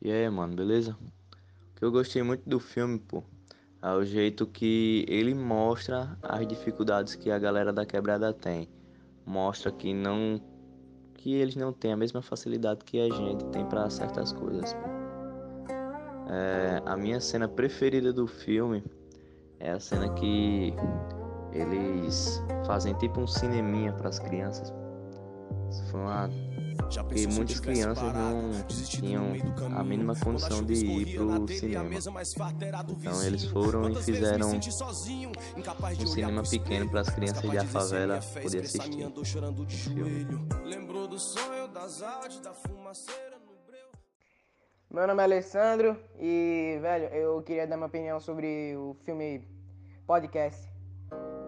E aí, mano, beleza? O que eu gostei muito do filme, pô, é o jeito que ele mostra as dificuldades que a galera da quebrada tem. Mostra que não que eles não têm a mesma facilidade que a gente tem para certas coisas. É, a minha cena preferida do filme é a cena que eles fazem tipo um cineminha para as crianças. Isso foi uma porque muitas crianças não tinham a mínima condição de ir pro cinema. Então eles foram e fizeram um cinema pequeno para as crianças da favela poder assistir o filme. Meu nome é Alessandro e, velho, eu queria dar minha opinião sobre o filme Podcast.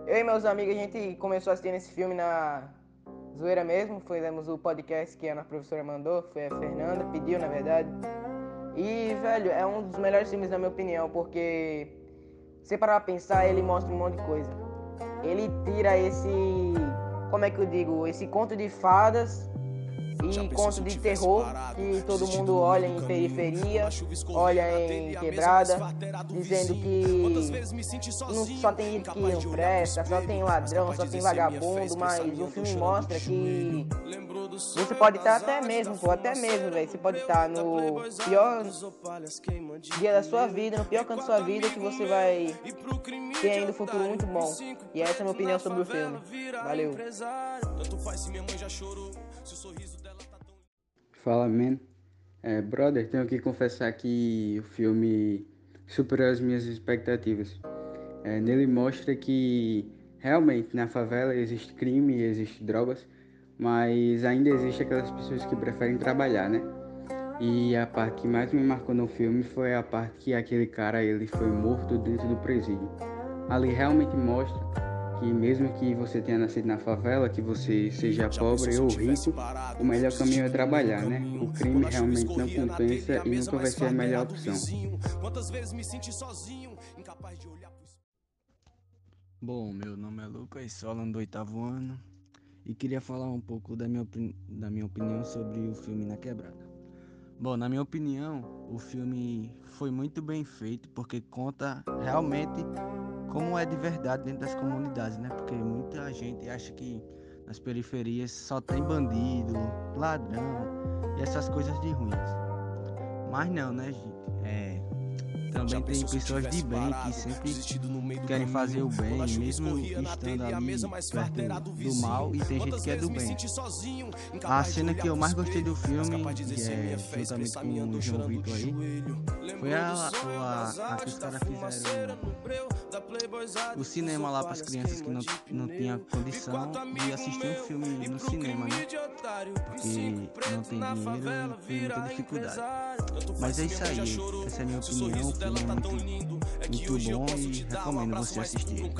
Eu e meus amigos, a gente começou assistindo esse filme na zoeira mesmo, fizemos o podcast que a nossa professora mandou, foi a Fernanda, pediu na verdade. E, velho, é um dos melhores filmes na minha opinião, porque se parar pra pensar, ele mostra um monte de coisa. Ele tira esse, como é que eu digo, esse conto de fadas e conto de terror que todo mundo olha em periferia, olha em quebrada, dizendo que não só tem gente que não presta, só tem ladrão, só tem vagabundo, mas o filme mostra que você pode estar até mesmo, pô, até mesmo, velho, você pode estar no pior dia da sua vida, no pior canto da sua vida, que você vai ter ainda um futuro muito bom. E essa é a minha opinião sobre o filme. Valeu. Fala, man. É, brother, tenho que confessar que o filme superou as minhas expectativas. É, nele mostra que realmente na favela existe crime, existe drogas, mas ainda existe aquelas pessoas que preferem trabalhar, né? E a parte que mais me marcou no filme foi a parte que aquele cara ele foi morto dentro do presídio. Ali realmente mostra que mesmo que você tenha nascido na favela, que você seja pobre ou rico, o melhor caminho é trabalhar, né? O crime realmente não compensa e nunca vai ser a melhor opção. Bom, meu nome é Lucas, sou aluno do oitavo ano e queria falar um pouco da minha, da minha opinião sobre o filme Na Quebrada. Bom, na minha opinião, o filme foi muito bem feito porque conta realmente como é de verdade dentro das comunidades, né? Porque muita gente acha que nas periferias só tem bandido, ladrão e essas coisas de ruins. Mas não, né, gente? É, também tem pessoas de bem que sempre querem fazer o bem, mesmo estando ali perto do mal, e tem gente que é do bem. A cena que eu mais gostei do filme, é, juntamente com o João Vitor aí, foi a, a, a que os caras fizeram o cinema lá para as crianças que não, não tinham condição de assistir um filme no cinema, né? Porque não tem dinheiro e tem muita dificuldade. Mas é isso aí, essa é a minha opinião. O filme é muito, muito bom e recomendo você assistir.